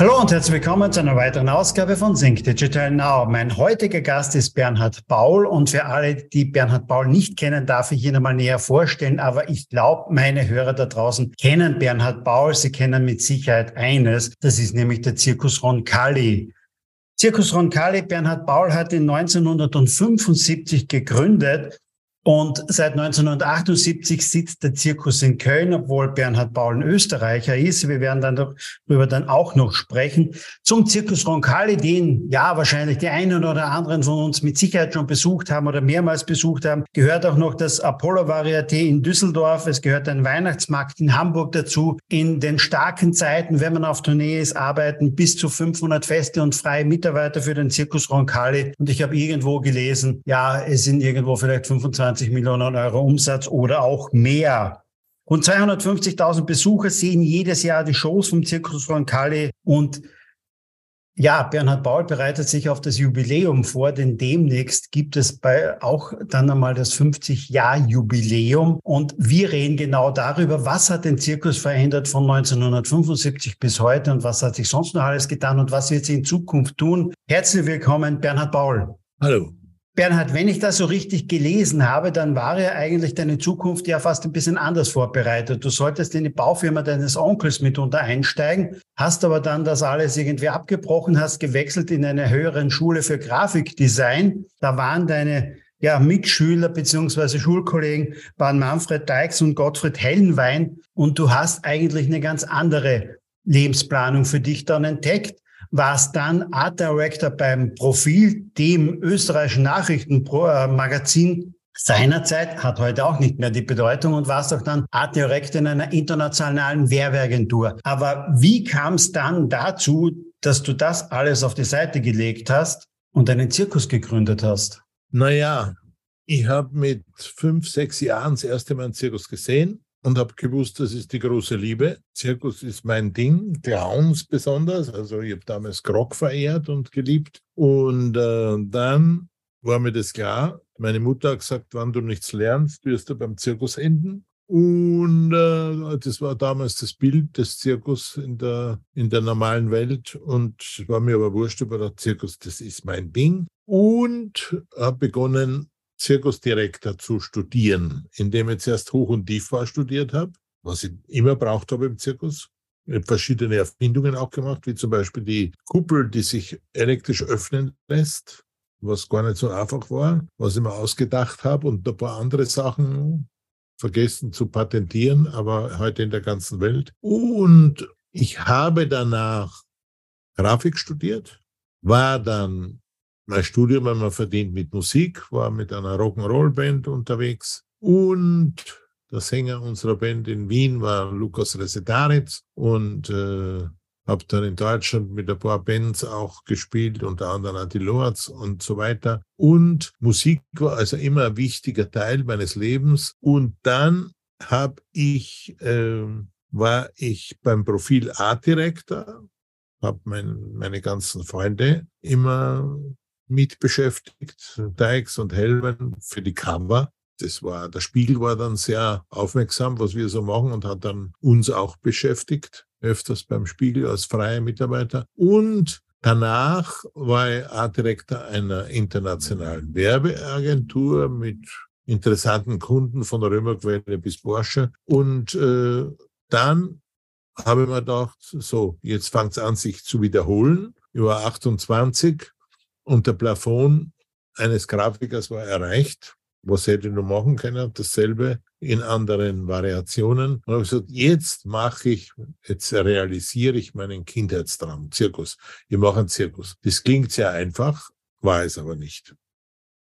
Hallo und herzlich willkommen zu einer weiteren Ausgabe von Sync Digital Now. Mein heutiger Gast ist Bernhard Paul und für alle, die Bernhard Paul nicht kennen, darf ich ihn einmal näher vorstellen. Aber ich glaube, meine Hörer da draußen kennen Bernhard Paul. Sie kennen mit Sicherheit eines. Das ist nämlich der Zirkus Roncalli. Zirkus Roncalli, Bernhard Paul hat ihn 1975 gegründet und seit 1978 sitzt der Zirkus in Köln, obwohl Bernhard Paul ein Österreicher ist. Wir werden dann darüber dann auch noch sprechen. Zum Zirkus Roncalli, den ja wahrscheinlich die einen oder anderen von uns mit Sicherheit schon besucht haben oder mehrmals besucht haben, gehört auch noch das Apollo Varieté in Düsseldorf. Es gehört ein Weihnachtsmarkt in Hamburg dazu. In den starken Zeiten, wenn man auf Tournee ist, arbeiten bis zu 500 feste und freie Mitarbeiter für den Zirkus Roncalli. Und ich habe irgendwo gelesen, ja, es sind irgendwo vielleicht 25 20 Millionen Euro Umsatz oder auch mehr. Rund 250.000 Besucher sehen jedes Jahr die Shows vom Zirkus Roncalli und ja, Bernhard Paul bereitet sich auf das Jubiläum vor, denn demnächst gibt es bei auch dann einmal das 50-Jahr-Jubiläum. Und wir reden genau darüber, was hat den Zirkus verändert von 1975 bis heute und was hat sich sonst noch alles getan und was wird sie in Zukunft tun. Herzlich willkommen, Bernhard Paul. Hallo. Bernhard, wenn ich das so richtig gelesen habe, dann war ja eigentlich deine Zukunft ja fast ein bisschen anders vorbereitet. Du solltest in die Baufirma deines Onkels mitunter einsteigen, hast aber dann das alles irgendwie abgebrochen, hast gewechselt in eine höheren Schule für Grafikdesign. Da waren deine ja, Mitschüler beziehungsweise Schulkollegen waren Manfred Deix und Gottfried Hellenwein und du hast eigentlich eine ganz andere Lebensplanung für dich dann entdeckt warst dann Art Director beim Profil, dem österreichischen Nachrichtenmagazin seinerzeit, hat heute auch nicht mehr die Bedeutung und warst auch dann Art Director in einer internationalen Werbeagentur. Aber wie kam es dann dazu, dass du das alles auf die Seite gelegt hast und einen Zirkus gegründet hast? Naja, ich habe mit fünf, sechs Jahren das erste Mal einen Zirkus gesehen und habe gewusst, das ist die große Liebe. Zirkus ist mein Ding, Clowns besonders. Also ich habe damals Grog verehrt und geliebt. Und äh, dann war mir das klar. Meine Mutter hat gesagt, wenn du nichts lernst, wirst du beim Zirkus enden. Und äh, das war damals das Bild des Zirkus in der, in der normalen Welt. Und war mir aber wurscht über der Zirkus, das ist mein Ding. Und habe begonnen, Zirkusdirektor zu studieren, indem ich zuerst Hoch- und Tiefbau studiert habe, was ich immer braucht habe im Zirkus. Ich habe verschiedene Erfindungen auch gemacht, wie zum Beispiel die Kuppel, die sich elektrisch öffnen lässt, was gar nicht so einfach war, was ich mir ausgedacht habe und ein paar andere Sachen vergessen zu patentieren, aber heute in der ganzen Welt. Und ich habe danach Grafik studiert, war dann mein Studium wenn man verdient mit Musik, war mit einer Rock'n'Roll-Band unterwegs und der Sänger unserer Band in Wien war Lukas Resetaritz und äh, habe dann in Deutschland mit ein paar Bands auch gespielt, unter anderem Anti-Lords und so weiter. Und Musik war also immer ein wichtiger Teil meines Lebens. Und dann habe ich, äh, war ich beim Profil Art Director, habe mein, meine ganzen Freunde immer mit beschäftigt, Dykes und Helmen für die Cover. Das war, der Spiegel war dann sehr aufmerksam, was wir so machen und hat dann uns auch beschäftigt, öfters beim Spiegel als freie Mitarbeiter. Und danach war ich Art Director einer internationalen Werbeagentur mit interessanten Kunden von der Römerquelle bis Porsche. Und äh, dann habe ich mir gedacht, so, jetzt fängt es an, sich zu wiederholen. Ich war 28 und der Plafond eines Grafikers war erreicht. Was hätte ich noch machen können? Dasselbe in anderen Variationen. Und habe gesagt, jetzt mache ich, jetzt realisiere ich meinen Kindheitstraum, Zirkus. Ich mache einen Zirkus. Das klingt sehr einfach, war es aber nicht.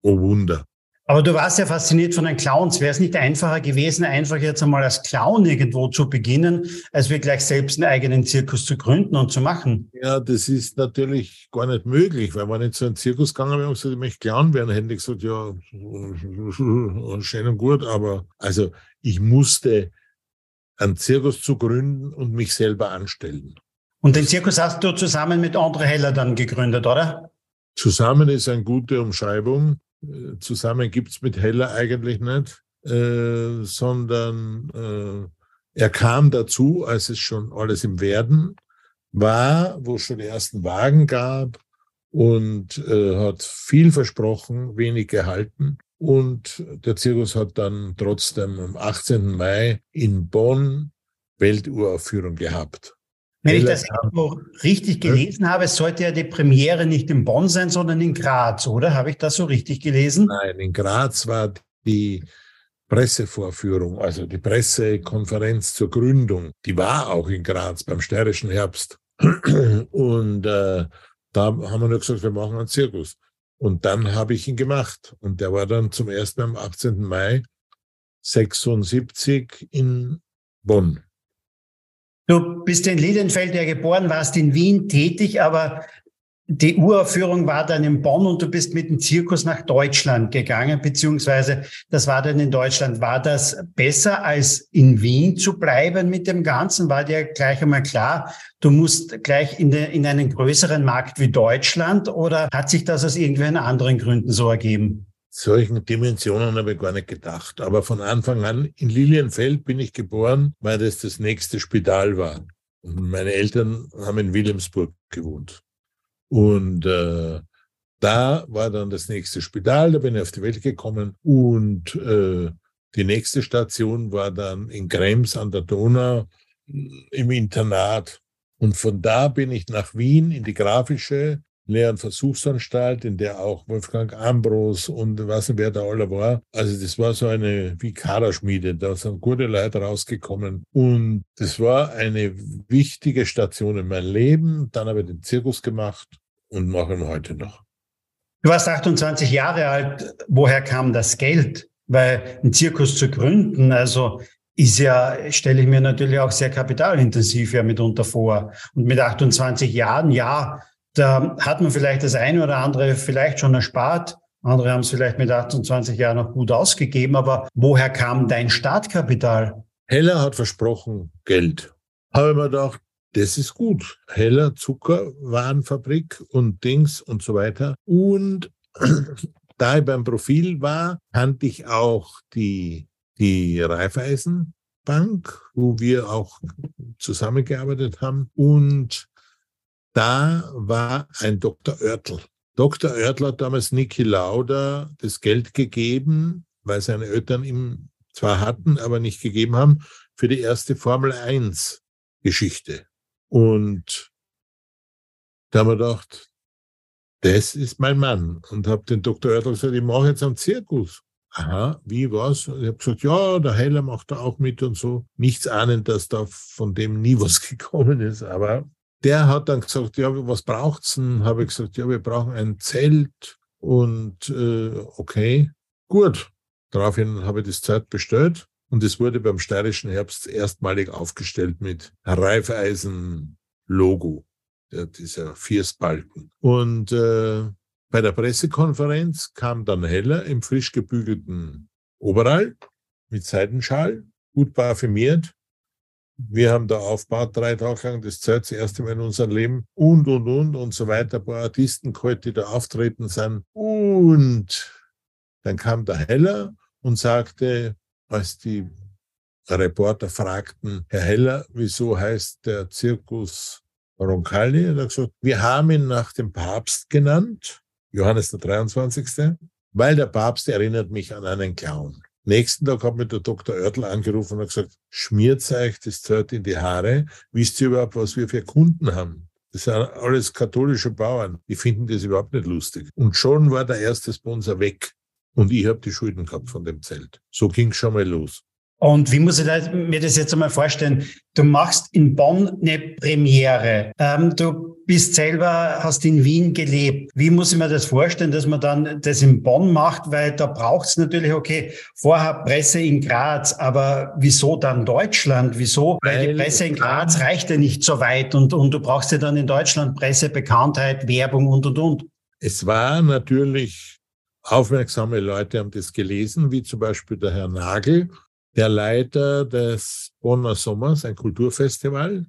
Oh Wunder. Aber du warst ja fasziniert von den Clowns. Wäre es nicht einfacher gewesen, einfach jetzt einmal als Clown irgendwo zu beginnen, als wir gleich selbst einen eigenen Zirkus zu gründen und zu machen? Ja, das ist natürlich gar nicht möglich, weil man nicht so einen Zirkus gegangen wäre und gesagt, ich möchte Clown werden, hätte ich gesagt, ja, schön und gut, aber also ich musste einen Zirkus zu gründen und mich selber anstellen. Und den Zirkus hast du zusammen mit Andre Heller dann gegründet, oder? Zusammen ist eine gute Umschreibung. Äh, zusammen gibt's mit Heller eigentlich nicht, äh, sondern äh, er kam dazu, als es schon alles im Werden war, wo es schon die ersten Wagen gab und äh, hat viel versprochen, wenig gehalten. Und der Zirkus hat dann trotzdem am 18. Mai in Bonn Welturaufführung gehabt. Wenn ich das richtig gelesen habe, sollte ja die Premiere nicht in Bonn sein, sondern in Graz, oder? Habe ich das so richtig gelesen? Nein, in Graz war die Pressevorführung, also die Pressekonferenz zur Gründung. Die war auch in Graz beim Steirischen Herbst. Und äh, da haben wir nur gesagt, wir machen einen Zirkus. Und dann habe ich ihn gemacht. Und der war dann zum ersten Mal am 18. Mai 76 in Bonn. Du bist in Liedenfeld ja geboren, warst in Wien tätig, aber die Uraufführung war dann in Bonn und du bist mit dem Zirkus nach Deutschland gegangen, beziehungsweise das war dann in Deutschland. War das besser als in Wien zu bleiben mit dem Ganzen? War dir gleich einmal klar, du musst gleich in, de, in einen größeren Markt wie Deutschland oder hat sich das aus irgendwelchen anderen Gründen so ergeben? Solchen Dimensionen habe ich gar nicht gedacht. Aber von Anfang an in Lilienfeld bin ich geboren, weil das das nächste Spital war. Und meine Eltern haben in Wilhelmsburg gewohnt. Und äh, da war dann das nächste Spital, da bin ich auf die Welt gekommen. Und äh, die nächste Station war dann in Krems an der Donau im Internat. Und von da bin ich nach Wien in die grafische Und Versuchsanstalt, in der auch Wolfgang Ambros und was nicht, wer da alle war. Also das war so eine wie Kaderschmiede, da sind gute Leute rausgekommen. Und das war eine wichtige Station in meinem Leben. Dann habe ich den Zirkus gemacht und mache ihn heute noch. Du warst 28 Jahre alt. Woher kam das Geld? Weil ein Zirkus zu gründen, also ist ja, stelle ich mir natürlich auch sehr kapitalintensiv ja mitunter vor. Und mit 28 Jahren, ja, da hat man vielleicht das eine oder andere vielleicht schon erspart. Andere haben es vielleicht mit 28 Jahren noch gut ausgegeben. Aber woher kam dein Startkapital? Heller hat versprochen Geld. Habe mir gedacht, das ist gut. Heller Zuckerwarenfabrik und Dings und so weiter. Und da ich beim Profil war, kannte ich auch die, die Raiffeisenbank, wo wir auch zusammengearbeitet haben. Und da war ein Dr. Oertl. Dr. Oertl hat damals Niki Lauda das Geld gegeben, weil seine Eltern ihm zwar hatten, aber nicht gegeben haben, für die erste Formel 1 Geschichte. Und da haben wir gedacht, das ist mein Mann. Und habe den Dr. Oertl gesagt, ich mache jetzt einen Zirkus. Aha, wie was? Ich habe gesagt, ja, der Heller macht da auch mit und so. Nichts ahnend, dass da von dem nie was gekommen ist. Aber der hat dann gesagt, ja, was braucht's denn? Habe ich gesagt, ja, wir brauchen ein Zelt und äh, okay, gut. Daraufhin habe ich das Zelt bestellt und es wurde beim steirischen Herbst erstmalig aufgestellt mit Reifeisen-Logo, dieser Vierstbalken. Und äh, bei der Pressekonferenz kam dann Heller im frisch gebügelten Oberall mit Seidenschal, gut parfümiert. Wir haben da aufgebaut, drei Tage lang, das Zeit, das erste Mal in unserem Leben und, und, und und so weiter. Ein paar Artisten geholt, die da auftreten sind. Und dann kam der Heller und sagte, als die Reporter fragten, Herr Heller, wieso heißt der Zirkus Roncalli? Er hat gesagt, wir haben ihn nach dem Papst genannt, Johannes der 23., weil der Papst erinnert mich an einen Clown. Nächsten Tag hat mir der Dr. Oertl angerufen und hat gesagt, schmiert euch das Zelt in die Haare. Wisst ihr überhaupt, was wir für Kunden haben? Das sind alles katholische Bauern. Die finden das überhaupt nicht lustig. Und schon war der erste Sponsor weg. Und ich habe die Schulden gehabt von dem Zelt. So ging schon mal los. Und wie muss ich mir das jetzt einmal vorstellen? Du machst in Bonn eine Premiere. Ähm, du bist selber, hast in Wien gelebt. Wie muss ich mir das vorstellen, dass man dann das in Bonn macht? Weil da braucht es natürlich, okay, vorher Presse in Graz, aber wieso dann Deutschland? Wieso? Weil, Weil die Presse in Graz reicht ja nicht so weit und, und du brauchst ja dann in Deutschland Presse, Bekanntheit, Werbung und, und, und. Es war natürlich Aufmerksame Leute haben das gelesen, wie zum Beispiel der Herr Nagel, der Leiter des Bonner Sommers, ein Kulturfestival.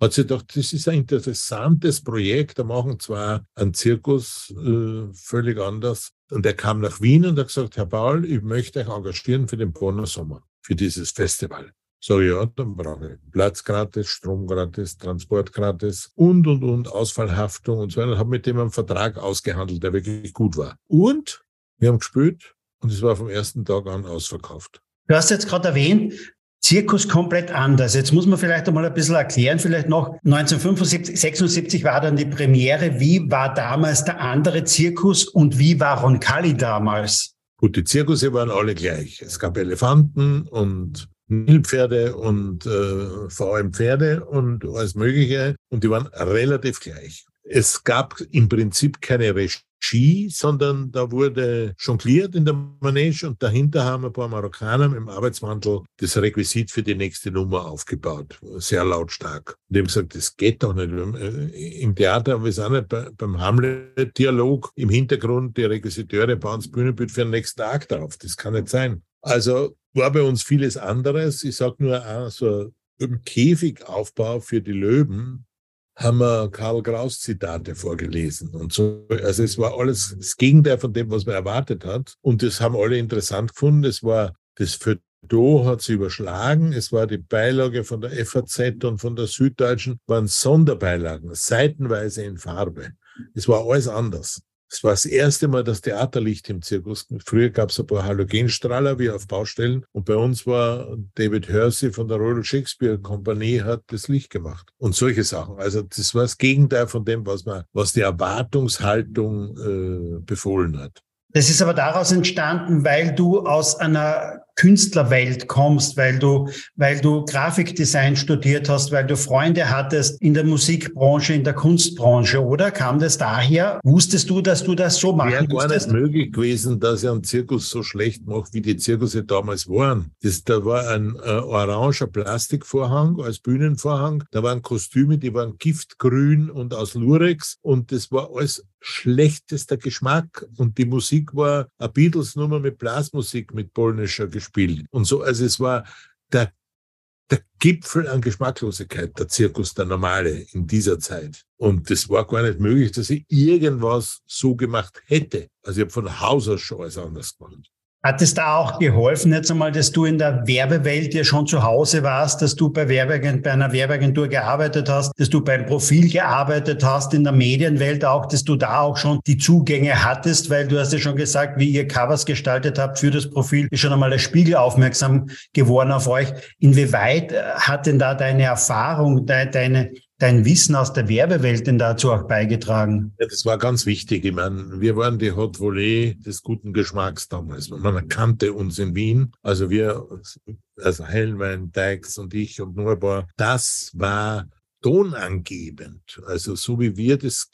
hat sie gedacht, das ist ein interessantes Projekt, da machen zwar einen Zirkus äh, völlig anders. Und er kam nach Wien und hat gesagt, Herr Paul, ich möchte euch engagieren für den Bonner Sommer, für dieses Festival. So, ja, dann brauche ich Platz gratis, Strom gratis, Transport gratis und, und, und, Ausfallhaftung und so weiter. Und habe mit dem einen Vertrag ausgehandelt, der wirklich gut war. Und wir haben gespielt und es war vom ersten Tag an ausverkauft. Du hast jetzt gerade erwähnt, Zirkus komplett anders. Jetzt muss man vielleicht einmal ein bisschen erklären, vielleicht noch 1975, 76 war dann die Premiere. Wie war damals der andere Zirkus und wie war Roncalli damals? Gut, die Zirkusse waren alle gleich. Es gab Elefanten und Nilpferde und äh, vor allem Pferde und alles Mögliche. Und die waren relativ gleich. Es gab im Prinzip keine Regie, sondern da wurde jongliert in der Manege und dahinter haben ein paar Marokkaner dem Arbeitsmantel das Requisit für die nächste Nummer aufgebaut. Sehr lautstark. Und die haben gesagt, das geht doch nicht. Äh, Im Theater haben wir es auch nicht beim Hamlet-Dialog im Hintergrund, die Requisiteure bauen das Bühnenbild für den nächsten Akt auf. Das kann nicht sein. Also war bei uns vieles anderes. Ich sage nur, so im Käfigaufbau für die Löwen haben wir Karl Kraus Zitate vorgelesen und so. Also es war alles das Gegenteil von dem, was man erwartet hat. Und das haben alle interessant gefunden. Es war das für hat sie überschlagen. Es war die Beilage von der FAZ und von der Süddeutschen, waren Sonderbeilagen, seitenweise in Farbe. Es war alles anders. Es war das erste Mal das Theaterlicht im Zirkus. Früher gab es ein paar Halogenstrahler wie auf Baustellen und bei uns war David Hersey von der Royal Shakespeare Kompanie hat das Licht gemacht und solche Sachen. Also das war das Gegenteil von dem, was man, was die Erwartungshaltung äh, befohlen hat. Das ist aber daraus entstanden, weil du aus einer Künstlerwelt kommst, weil du, weil du Grafikdesign studiert hast, weil du Freunde hattest in der Musikbranche, in der Kunstbranche, oder? Kam das daher? Wusstest du, dass du das so machen Wäre gar nicht möglich gewesen, dass ich einen Zirkus so schlecht mache, wie die Zirkusse damals waren. Das, da war ein äh, oranger Plastikvorhang als Bühnenvorhang, da waren Kostüme, die waren giftgrün und aus Lurex und das war alles schlechtester Geschmack und die Musik war eine Beatles-Nummer mit Blasmusik, mit polnischer Geschmack gespielt und so. Also es war der, der Gipfel an Geschmacklosigkeit, der Zirkus, der normale in dieser Zeit. Und das war gar nicht möglich, dass ich irgendwas so gemacht hätte. Also ich habe von Haus aus schon alles anders gemacht. Hat es da auch geholfen, jetzt einmal, dass du in der Werbewelt ja schon zu Hause warst, dass du bei, Werbeagent, bei einer Werbeagentur gearbeitet hast, dass du beim Profil gearbeitet hast, in der Medienwelt auch, dass du da auch schon die Zugänge hattest, weil du hast ja schon gesagt, wie ihr Covers gestaltet habt für das Profil, ist schon einmal der Spiegel aufmerksam geworden auf euch. Inwieweit äh, hat denn da deine Erfahrung, deine, dein Wissen aus der Werbewelt denn dazu auch beigetragen? Ja, das war ganz wichtig. Ich meine, wir waren die Hot Volley des guten Geschmacks damals. Man kannte uns in Wien. Also wir, also Hellwein, Dykes und ich und paar. Das war tonangebend. Also so wie wir das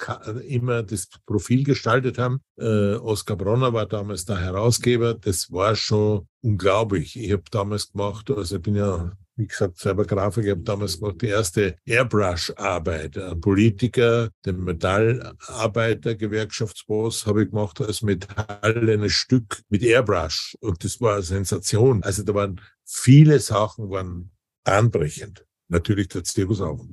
immer das Profil gestaltet haben. Äh, Oskar Bronner war damals der Herausgeber. Das war schon unglaublich. Ich habe damals gemacht, also ich bin ja wie gesagt, selber Grafiker, ich habe damals gemacht die erste Airbrush-Arbeit. Ein Politiker, den Metallarbeiter, Gewerkschaftsboss, habe ich gemacht als metallenes Stück mit Airbrush. Und das war eine Sensation. Also da waren viele Sachen waren anbrechend. Natürlich der Zirkus auch.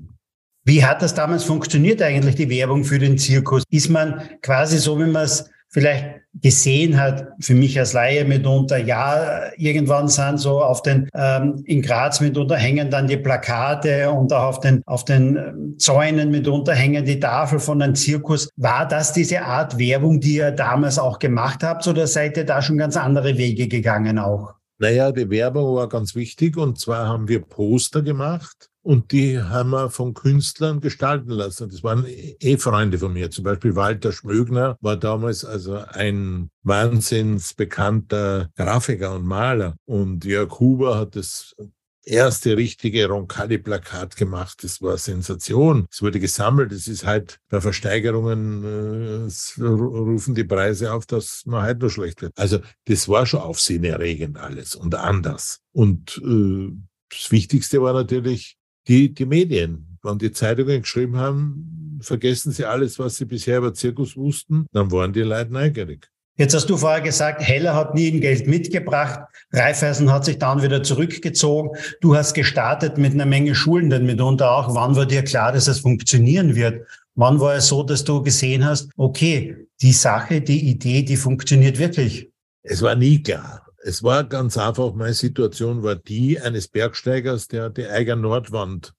Wie hat das damals funktioniert eigentlich, die Werbung für den Zirkus? Ist man quasi so, wie man es vielleicht gesehen hat, für mich als Laie mitunter, ja, irgendwann sind so auf den, ähm, in Graz mitunter hängen dann die Plakate und auch auf den, auf den ähm, Zäunen mitunter hängen die Tafel von einem Zirkus. War das diese Art Werbung, die ihr damals auch gemacht habt oder seid ihr da schon ganz andere Wege gegangen auch? Naja, die Werbung war ganz wichtig und zwar haben wir Poster gemacht und die haben wir von Künstlern gestalten lassen. Das waren eh Freunde von mir. Zum Beispiel Walter Schmögner war damals also ein wahnsinnsbekannter Grafiker und Maler. Und Jörg Huber hat das erste richtige Roncalli-Plakat gemacht. Das war Sensation. Es wurde gesammelt. Es ist halt bei Versteigerungen äh, rufen die Preise auf, dass man halt nur schlecht wird. Also das war schon aufsehenerregend alles und anders. Und äh, das Wichtigste war natürlich die, die Medien. Wenn die Zeitungen geschrieben haben, vergessen sie alles, was sie bisher über Zirkus wussten, dann waren die Leute neugierig. Jetzt hast du vorher gesagt, Heller hat nie ein Geld mitgebracht. Raiffeisen hat sich dann wieder zurückgezogen. Du hast gestartet mit einer Menge Schulen, mitunter auch. Wann war dir klar, dass es funktionieren wird? Wann war es so, dass du gesehen hast, okay, die Sache, die Idee, die funktioniert wirklich? Es war nie klar. Es war ganz einfach, meine Situation war die eines Bergsteigers, der die Eiger Nordwand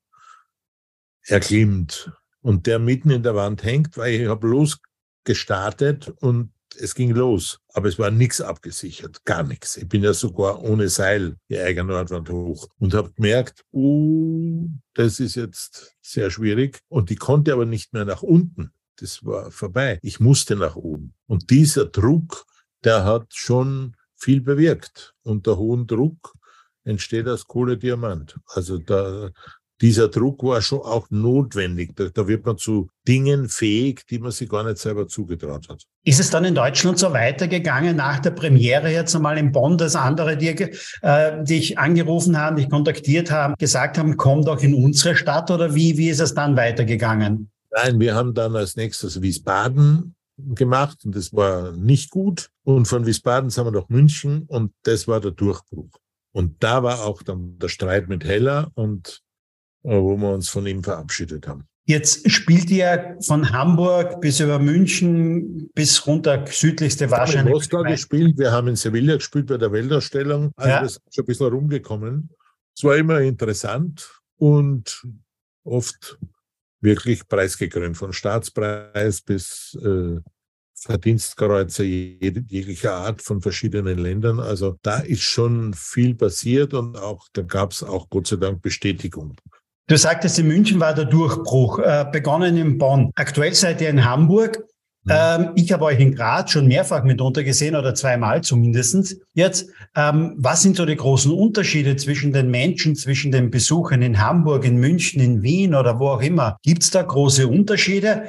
erklimmt und der mitten in der Wand hängt, weil ich habe losgestartet und es ging los. Aber es war nichts abgesichert, gar nichts. Ich bin ja sogar ohne Seil die Eiger Nordwand hoch und habe gemerkt, uh, das ist jetzt sehr schwierig. Und die konnte aber nicht mehr nach unten. Das war vorbei. Ich musste nach oben. Und dieser Druck, der hat schon viel bewirkt. Unter hohem Druck entsteht das Kohlediamant. Also da, dieser Druck war schon auch notwendig. Da, da, wird man zu Dingen fähig, die man sich gar nicht selber zugetraut hat. Ist es dann in Deutschland so weitergegangen nach der Premiere jetzt einmal in Bonn, dass andere dir, äh, dich angerufen haben, dich kontaktiert haben, gesagt haben, komm doch in unsere Stadt oder wie, wie ist es dann weitergegangen? Nein, wir haben dann als nächstes Wiesbaden gemacht und das war nicht gut. Und von Wiesbaden sind wir nach München und das war der Durchbruch. Und da war auch dann der Streit mit Heller und äh, wo wir uns von ihm verabschiedet haben. Jetzt spielt ihr von Hamburg bis über München bis runter südlichste wahrscheinlich. Wir haben in Moskau gespielt, wir haben in Sevilla gespielt bei der Weltausstellung. Also ja. das ist schon ein bisschen rumgekommen. Es war immer interessant und oft wirklich preisgekrönt, von Staatspreis bis äh, Verdienstkreuze jeglicher Art von verschiedenen Ländern. Also da ist schon viel passiert und auch da gab es auch Gott sei Dank Bestätigung. Du sagtest, in München war der Durchbruch, äh, begonnen in Bonn. Aktuell seid ihr in Hamburg. Mhm. Ähm, ich habe euch in Graz schon mehrfach mitunter gesehen oder zweimal zumindestens. Jetzt, ähm, was sind so die großen Unterschiede zwischen den Menschen, zwischen den Besuchern in Hamburg, in München, in Wien oder wo auch immer? Gibt es da große Unterschiede?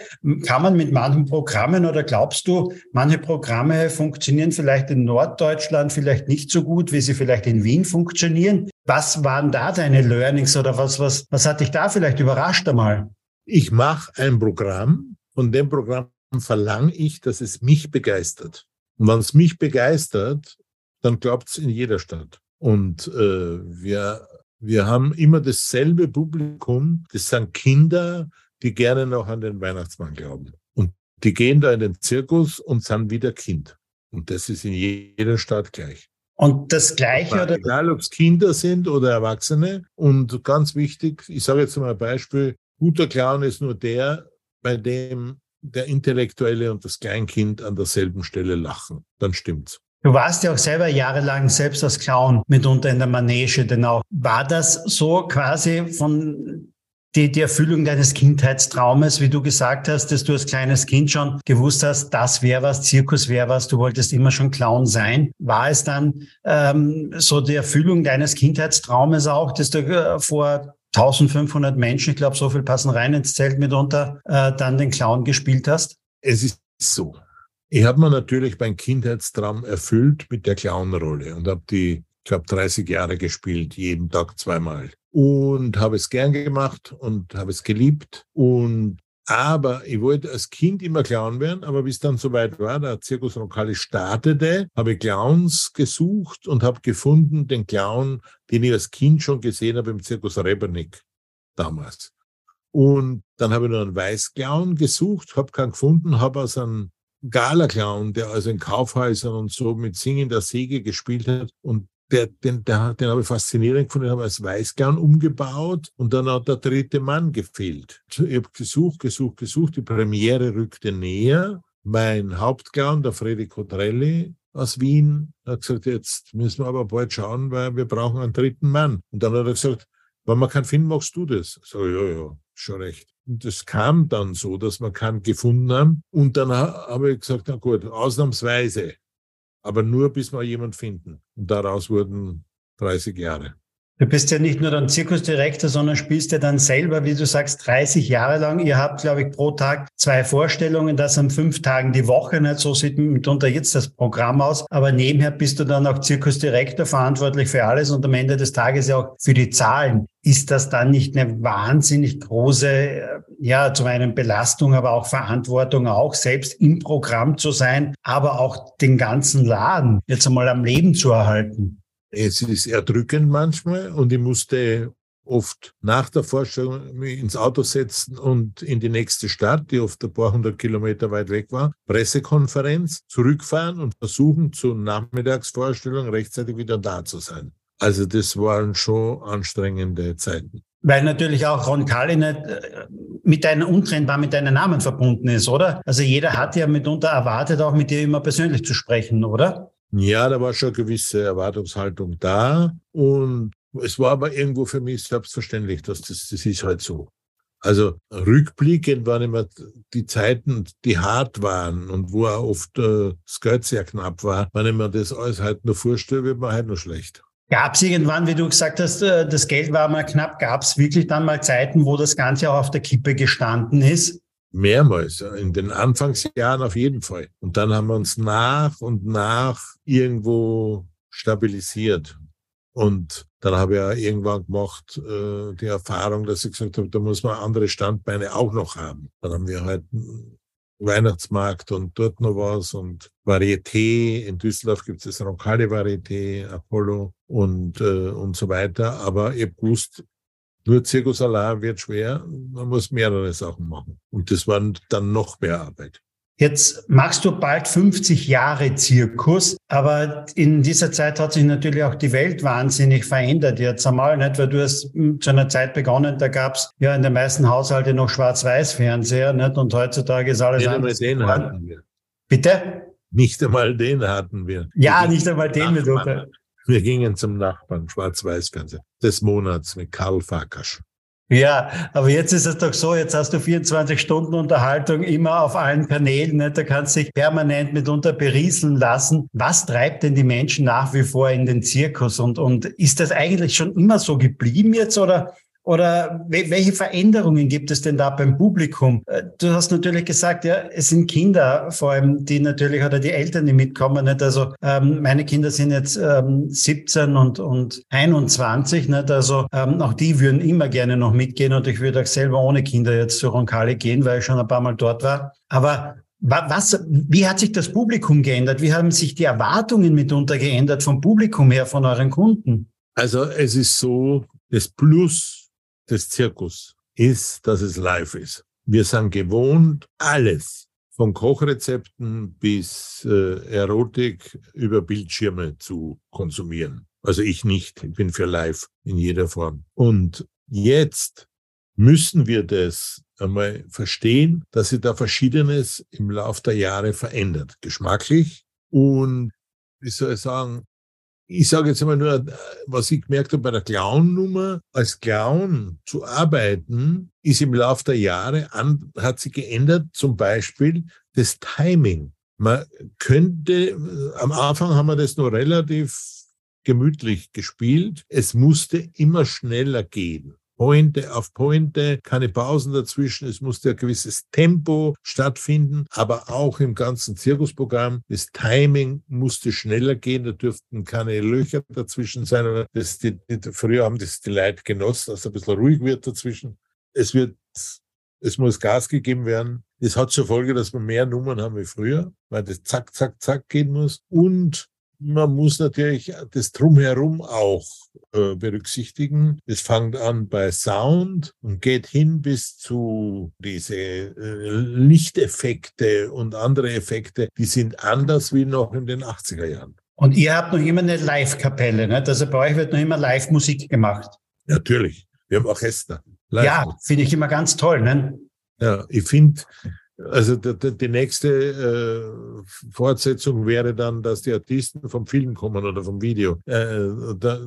Kann man mit manchen Programmen oder glaubst du, manche Programme funktionieren vielleicht in Norddeutschland vielleicht nicht so gut, wie sie vielleicht in Wien funktionieren? Was waren da deine Learnings oder was, was, was hat dich da vielleicht überrascht einmal? Ich mache ein Programm, von dem Programm verlange ich, dass es mich begeistert. Und wenn es mich begeistert, dann glaubt es in jeder Stadt. Und äh, wir, wir haben immer dasselbe Publikum. Das sind Kinder, die gerne noch an den Weihnachtsmann glauben. Und die gehen da in den Zirkus und sind wieder Kind. Und das ist in jeder Stadt gleich. Und das Gleiche oder? Egal, ob es Kinder sind oder Erwachsene. Und ganz wichtig, ich sage jetzt mal ein Beispiel, guter Clown ist nur der, bei dem der Intellektuelle und das Kleinkind an derselben Stelle lachen. Dann stimmt's. Du warst ja auch selber jahrelang selbst als Clown mitunter in der Manege, denn auch war das so quasi von die, die Erfüllung deines Kindheitstraumes, wie du gesagt hast, dass du als kleines Kind schon gewusst hast, das wäre was, Zirkus wäre was, du wolltest immer schon Clown sein. War es dann ähm, so die Erfüllung deines Kindheitstraumes auch, dass du äh, vor 1500 Menschen, ich glaube, so viel passen rein ins Zelt mitunter, äh, dann den Clown gespielt hast? Es ist so. Ich habe mir natürlich mein Kindheitstraum erfüllt mit der Clownrolle und habe die, ich glaube, 30 Jahre gespielt, jeden Tag zweimal. Und habe es gern gemacht und habe es geliebt. Und aber ich wollte als Kind immer Clown werden, aber bis dann soweit war, der Zirkus Roncalli startete, habe ich Clowns gesucht und habe gefunden den Clown, den ich als Kind schon gesehen habe im Zirkus Rebernick damals. Und dann habe ich noch einen Weißclown gesucht, habe keinen gefunden, habe aus einem Gala-Clown, der also in Kaufhäusern und so mit singender Säge gespielt hat und der, den, der, den habe ich faszinierend gefunden, den habe ich als Weißgarn umgebaut und dann hat der dritte Mann gefehlt. Ich habe gesucht, gesucht, gesucht, die Premiere rückte näher. Mein Hauptclown, der Freddy Cotrelli aus Wien, hat gesagt, jetzt müssen wir aber bald schauen, weil wir brauchen einen dritten Mann. Und dann hat er gesagt, wenn man keinen finden, machst du das. So, ja, ja, schon recht. Und es kam dann so, dass wir keinen gefunden haben. Und dann habe ich gesagt, na gut, ausnahmsweise aber nur bis wir jemand finden. Und daraus wurden 30 Jahre. Du bist ja nicht nur dann Zirkusdirektor, sondern spielst ja dann selber, wie du sagst, 30 Jahre lang. Ihr habt, glaube ich, pro Tag zwei Vorstellungen, das an fünf Tagen die Woche. Nicht so sieht mitunter jetzt das Programm aus. Aber nebenher bist du dann auch Zirkusdirektor, verantwortlich für alles und am Ende des Tages ja auch für die Zahlen. Ist das dann nicht eine wahnsinnig große, äh, ja, zum einen Belastung, aber auch Verantwortung, auch selbst im Programm zu sein, aber auch den ganzen Laden jetzt einmal am Leben zu erhalten? Es ist erdrückend manchmal und ich musste oft nach der Vorstellung mich ins Auto setzen und in die nächste Stadt, die oft ein paar hundert Kilometer weit weg war, Pressekonferenz, zurückfahren und versuchen, zur Nachmittagsvorstellung rechtzeitig wieder da zu sein. Also das waren schon anstrengende Zeiten. Weil natürlich auch Ron Kalli nicht äh, mit deinen untrennbar mit deinen Namen verbunden ist, oder? Also jeder hat ja mitunter erwartet, auch mit dir immer persönlich zu sprechen, oder? Ja, da war schon eine gewisse Erwartungshaltung da. Und es war aber irgendwo für mich selbstverständlich, dass das, das ist halt so. Also rückblickend waren immer die Zeiten, die hart waren und wo auch oft äh, das Geld sehr knapp war, wenn ich mir das alles halt nur vorstelle, wird man halt nur schlecht. Gab es irgendwann, wie du gesagt hast, äh, das Geld war mal knapp, gab es wirklich dann mal Zeiten, wo das Ganze auch auf der Kippe gestanden ist? Mehrmals, in den Anfangsjahren auf jeden Fall. Und dann haben wir uns nach und nach irgendwo stabilisiert. Und dann habe ich ja irgendwann gemacht äh, die Erfahrung, dass ich gesagt habe, da muss man andere Standbeine auch noch haben. Dann haben wir halt Weihnachtsmarkt und dort noch was und Varieté. In Düsseldorf gibt es das Roncalli Varieté, Apollo und, äh, und so weiter. Aber ich gewusst, nur Zirkus allein wird schwer, man muss mehrere Sachen machen. Und das war dann noch mehr Arbeit. Jetzt machst du bald 50 Jahre Zirkus, aber in dieser Zeit hat sich natürlich auch die Welt wahnsinnig verändert. Jetzt einmal nicht, weil du hast zu einer Zeit begonnen, da gab es ja in den meisten Haushalten noch Schwarz-Weiß-Fernseher, nicht? Und heutzutage ist alles nicht anders. Einmal den hatten wir. Bitte? Nicht einmal den hatten wir. Ja, nicht einmal den. Nachbarn. Wir gingen zum Nachbarn, Schwarz-Weiß-Fernseher, des Monats mit Karl Farkasch. Ja, aber jetzt ist es doch so, jetzt hast du 24 Stunden Unterhaltung immer auf allen Kanälen. Ne? Da kannst du dich permanent mitunter berieseln lassen. Was treibt denn die Menschen nach wie vor in den Zirkus? Und, und ist das eigentlich schon immer so geblieben jetzt oder oder welche Veränderungen gibt es denn da beim Publikum? Äh, du hast natürlich gesagt, ja, es sind Kinder, vor allem die natürlich oder die Eltern, die mitkommen. Nicht? Also ähm, meine Kinder sind jetzt ähm, 17 und, und 21. Nicht? Also ähm, auch die würden immer gerne noch mitgehen und ich würde auch selber ohne Kinder jetzt zu Roncalli gehen, weil ich schon ein paar Mal dort war. Aber was, wie hat sich das Publikum geändert? Wie haben sich die Erwartungen mitunter geändert vom Publikum her, von euren Kunden? Also es ist so, das Plus des Zirkus ist, dass es live ist. Wir sind gewohnt, alles von Kochrezepten bis äh, Erotik über Bildschirme zu konsumieren. Also ich nicht, ich bin für live in jeder Form. Und jetzt müssen wir das einmal verstehen, dass sich da Verschiedenes im Lauf der Jahre verändert. Geschmacklich und, wie soll ich sagen, ich sage jetzt einmal nur, was ich gemerkt habe bei der Clown-Nummer, als Clown zu arbeiten, ist im Laufe der Jahre an, hat sich geändert, zum Beispiel das Timing. Man könnte, am Anfang haben wir das nur relativ gemütlich gespielt. Es musste immer schneller gehen. Pointe auf Pointe, keine Pausen dazwischen. Es musste ein gewisses Tempo stattfinden, aber auch im ganzen Zirkusprogramm. Das Timing musste schneller gehen. Da dürften keine Löcher dazwischen sein. Das, die, früher haben das die Leute genossen, dass es ein bisschen ruhig wird dazwischen. Es wird, es muss Gas gegeben werden. Das hat zur Folge, dass wir mehr Nummern haben wie früher, weil das zack, zack, zack gehen muss. Und man muss natürlich das Drumherum auch äh, berücksichtigen. Es fängt an bei Sound und geht hin bis zu diese äh, Lichteffekte und andere Effekte, die sind anders wie noch in den 80er Jahren. Und ihr habt noch immer eine Live-Kapelle, ne? Also bei euch wird noch immer Live-Musik gemacht. Natürlich. Wir haben Orchester. Live ja, finde ich immer ganz toll. Ne? Ja, ich finde, also die, nächste äh, Fortsetzung wäre dann, dass die Artisten vom Film kommen oder vom Video. Äh, da,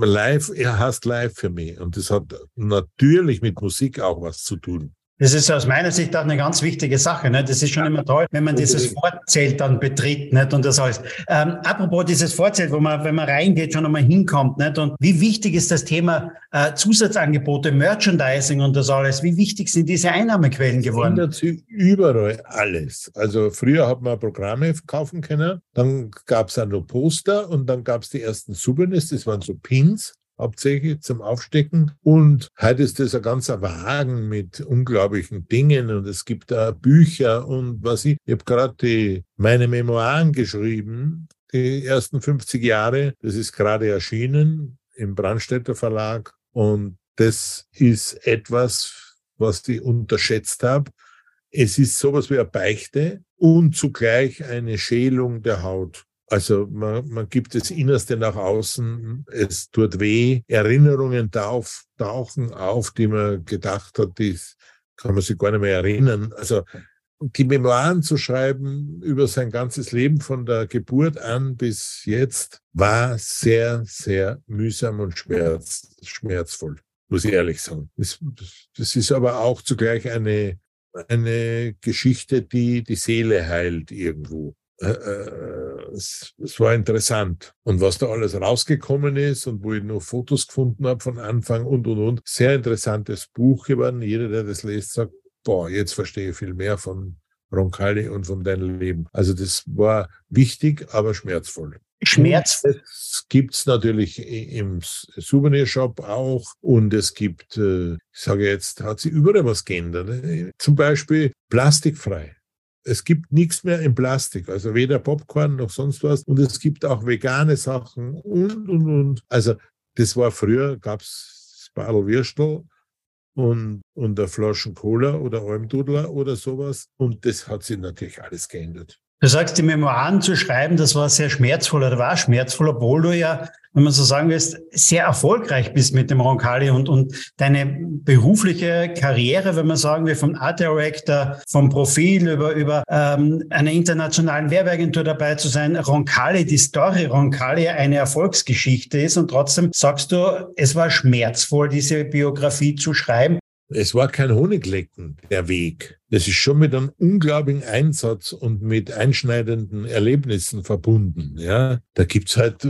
live, er heißt live für mich. Und das hat natürlich mit Musik auch was zu tun. Das ist aus meiner Sicht auch eine ganz wichtige Sache. Ne? Das ist schon immer toll, wenn man dieses Vorzelt dann betritt nicht? und das alles. Ähm, apropos dieses Vorzelt, wo man, wenn man reingeht, schon einmal hinkommt. Nicht? Und wie wichtig ist das Thema äh, Zusatzangebote, Merchandising und das alles? Wie wichtig sind diese Einnahmequellen geworden? Ändert sich überall alles. Also früher hat man Programme kaufen können, dann gab es auch noch Poster und dann gab es die ersten Souvenirs, das waren so Pins hauptsächlich zum Aufstecken. Und heute ist das ein ganzer Wagen mit unglaublichen Dingen und es gibt da Bücher und was ich, ich habe gerade meine Memoiren geschrieben, die ersten 50 Jahre. Das ist gerade erschienen im Brandstätter Verlag und das ist etwas, was ich unterschätzt habe. Es ist sowas wie eine Beichte und zugleich eine Schälung der Haut. Also man, man gibt das Innerste nach außen, es tut weh, Erinnerungen tauf, tauchen auf, die man gedacht hat, die kann man sich gar nicht mehr erinnern. Also die Memoiren zu schreiben über sein ganzes Leben von der Geburt an bis jetzt war sehr, sehr mühsam und schmerz, schmerzvoll, muss ich ehrlich sagen. Das, das ist aber auch zugleich eine, eine Geschichte, die die Seele heilt irgendwo. Äh, äh, es, es, war interessant. Und was da alles rausgekommen ist und wo ich noch Fotos gefunden habe von Anfang und, und, und. Sehr interessantes Buch geworden. Jeder, der das liest, sagt, boah, jetzt verstehe ich viel mehr von Roncalli und von deinem Leben. Also das war wichtig, aber schmerzvoll. Schmerzvoll. Das gibt's natürlich im Souvenirshop auch und es gibt, äh, ich sage jetzt, hat sich überall was geändert. Ne? Zum Beispiel plastikfrei es gibt nichts mehr in Plastik, also weder Popcorn noch sonst was. Und es gibt auch vegane Sachen und, und, und. Also das war früher, gab es Würstel und, und der Flaschen Cola oder Almdudler oder sowas. Und das hat sich natürlich alles geändert. Du sagst, die Memoiren zu schreiben, das war sehr schmerzvoll oder war schmerzvoll, obwohl du ja, wenn man so sagen willst, sehr erfolgreich bist mit dem Roncalli und, und deine berufliche Karriere, wenn man sagen will, vom Art Director, vom Profil über, über ähm, einer internationalen Werbeagentur dabei zu sein, Roncalli, die Story Roncalli eine Erfolgsgeschichte ist und trotzdem sagst du, es war schmerzvoll, diese Biografie zu schreiben. Es war kein Honiglecken, der Weg. Das ist schon mit einem unglaublichen Einsatz und mit einschneidenden Erlebnissen verbunden. Ja, da gibt's halt,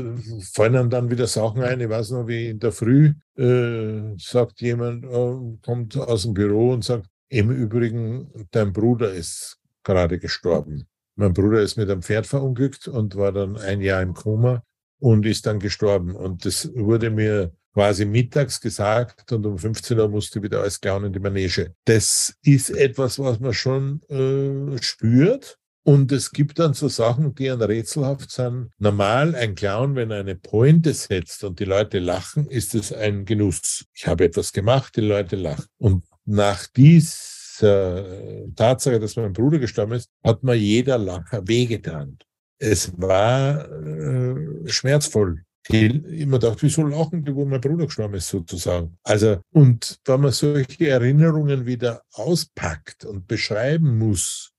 fallen einem dann wieder Sachen ein. Ich weiß noch, wie in der Früh äh, sagt jemand, äh, kommt aus dem Büro und sagt, im Übrigen, dein Bruder ist gerade gestorben. Mein Bruder ist mit einem Pferd verunglückt und war dann ein Jahr im Koma und ist dann gestorben. Und das wurde mir quasi mittags gesagt und um 15 Uhr musste wieder alles klauen in die Manege. Das ist etwas, was man schon äh, spürt. Und es gibt dann so Sachen, die dann rätselhaft sind. Normal ein Clown, wenn er eine Pointe setzt und die Leute lachen, ist es ein Genuss. Ich habe etwas gemacht, die Leute lachen. Und nach dieser Tatsache, dass mein Bruder gestorben ist, hat mir jeder Lacher wehgetan. Es war äh, schmerzvoll die immer dachte, wieso lachen die, wo mein Bruder gestorben ist, sozusagen. Also, und wenn man solche Erinnerungen wieder auspackt und beschreiben muss,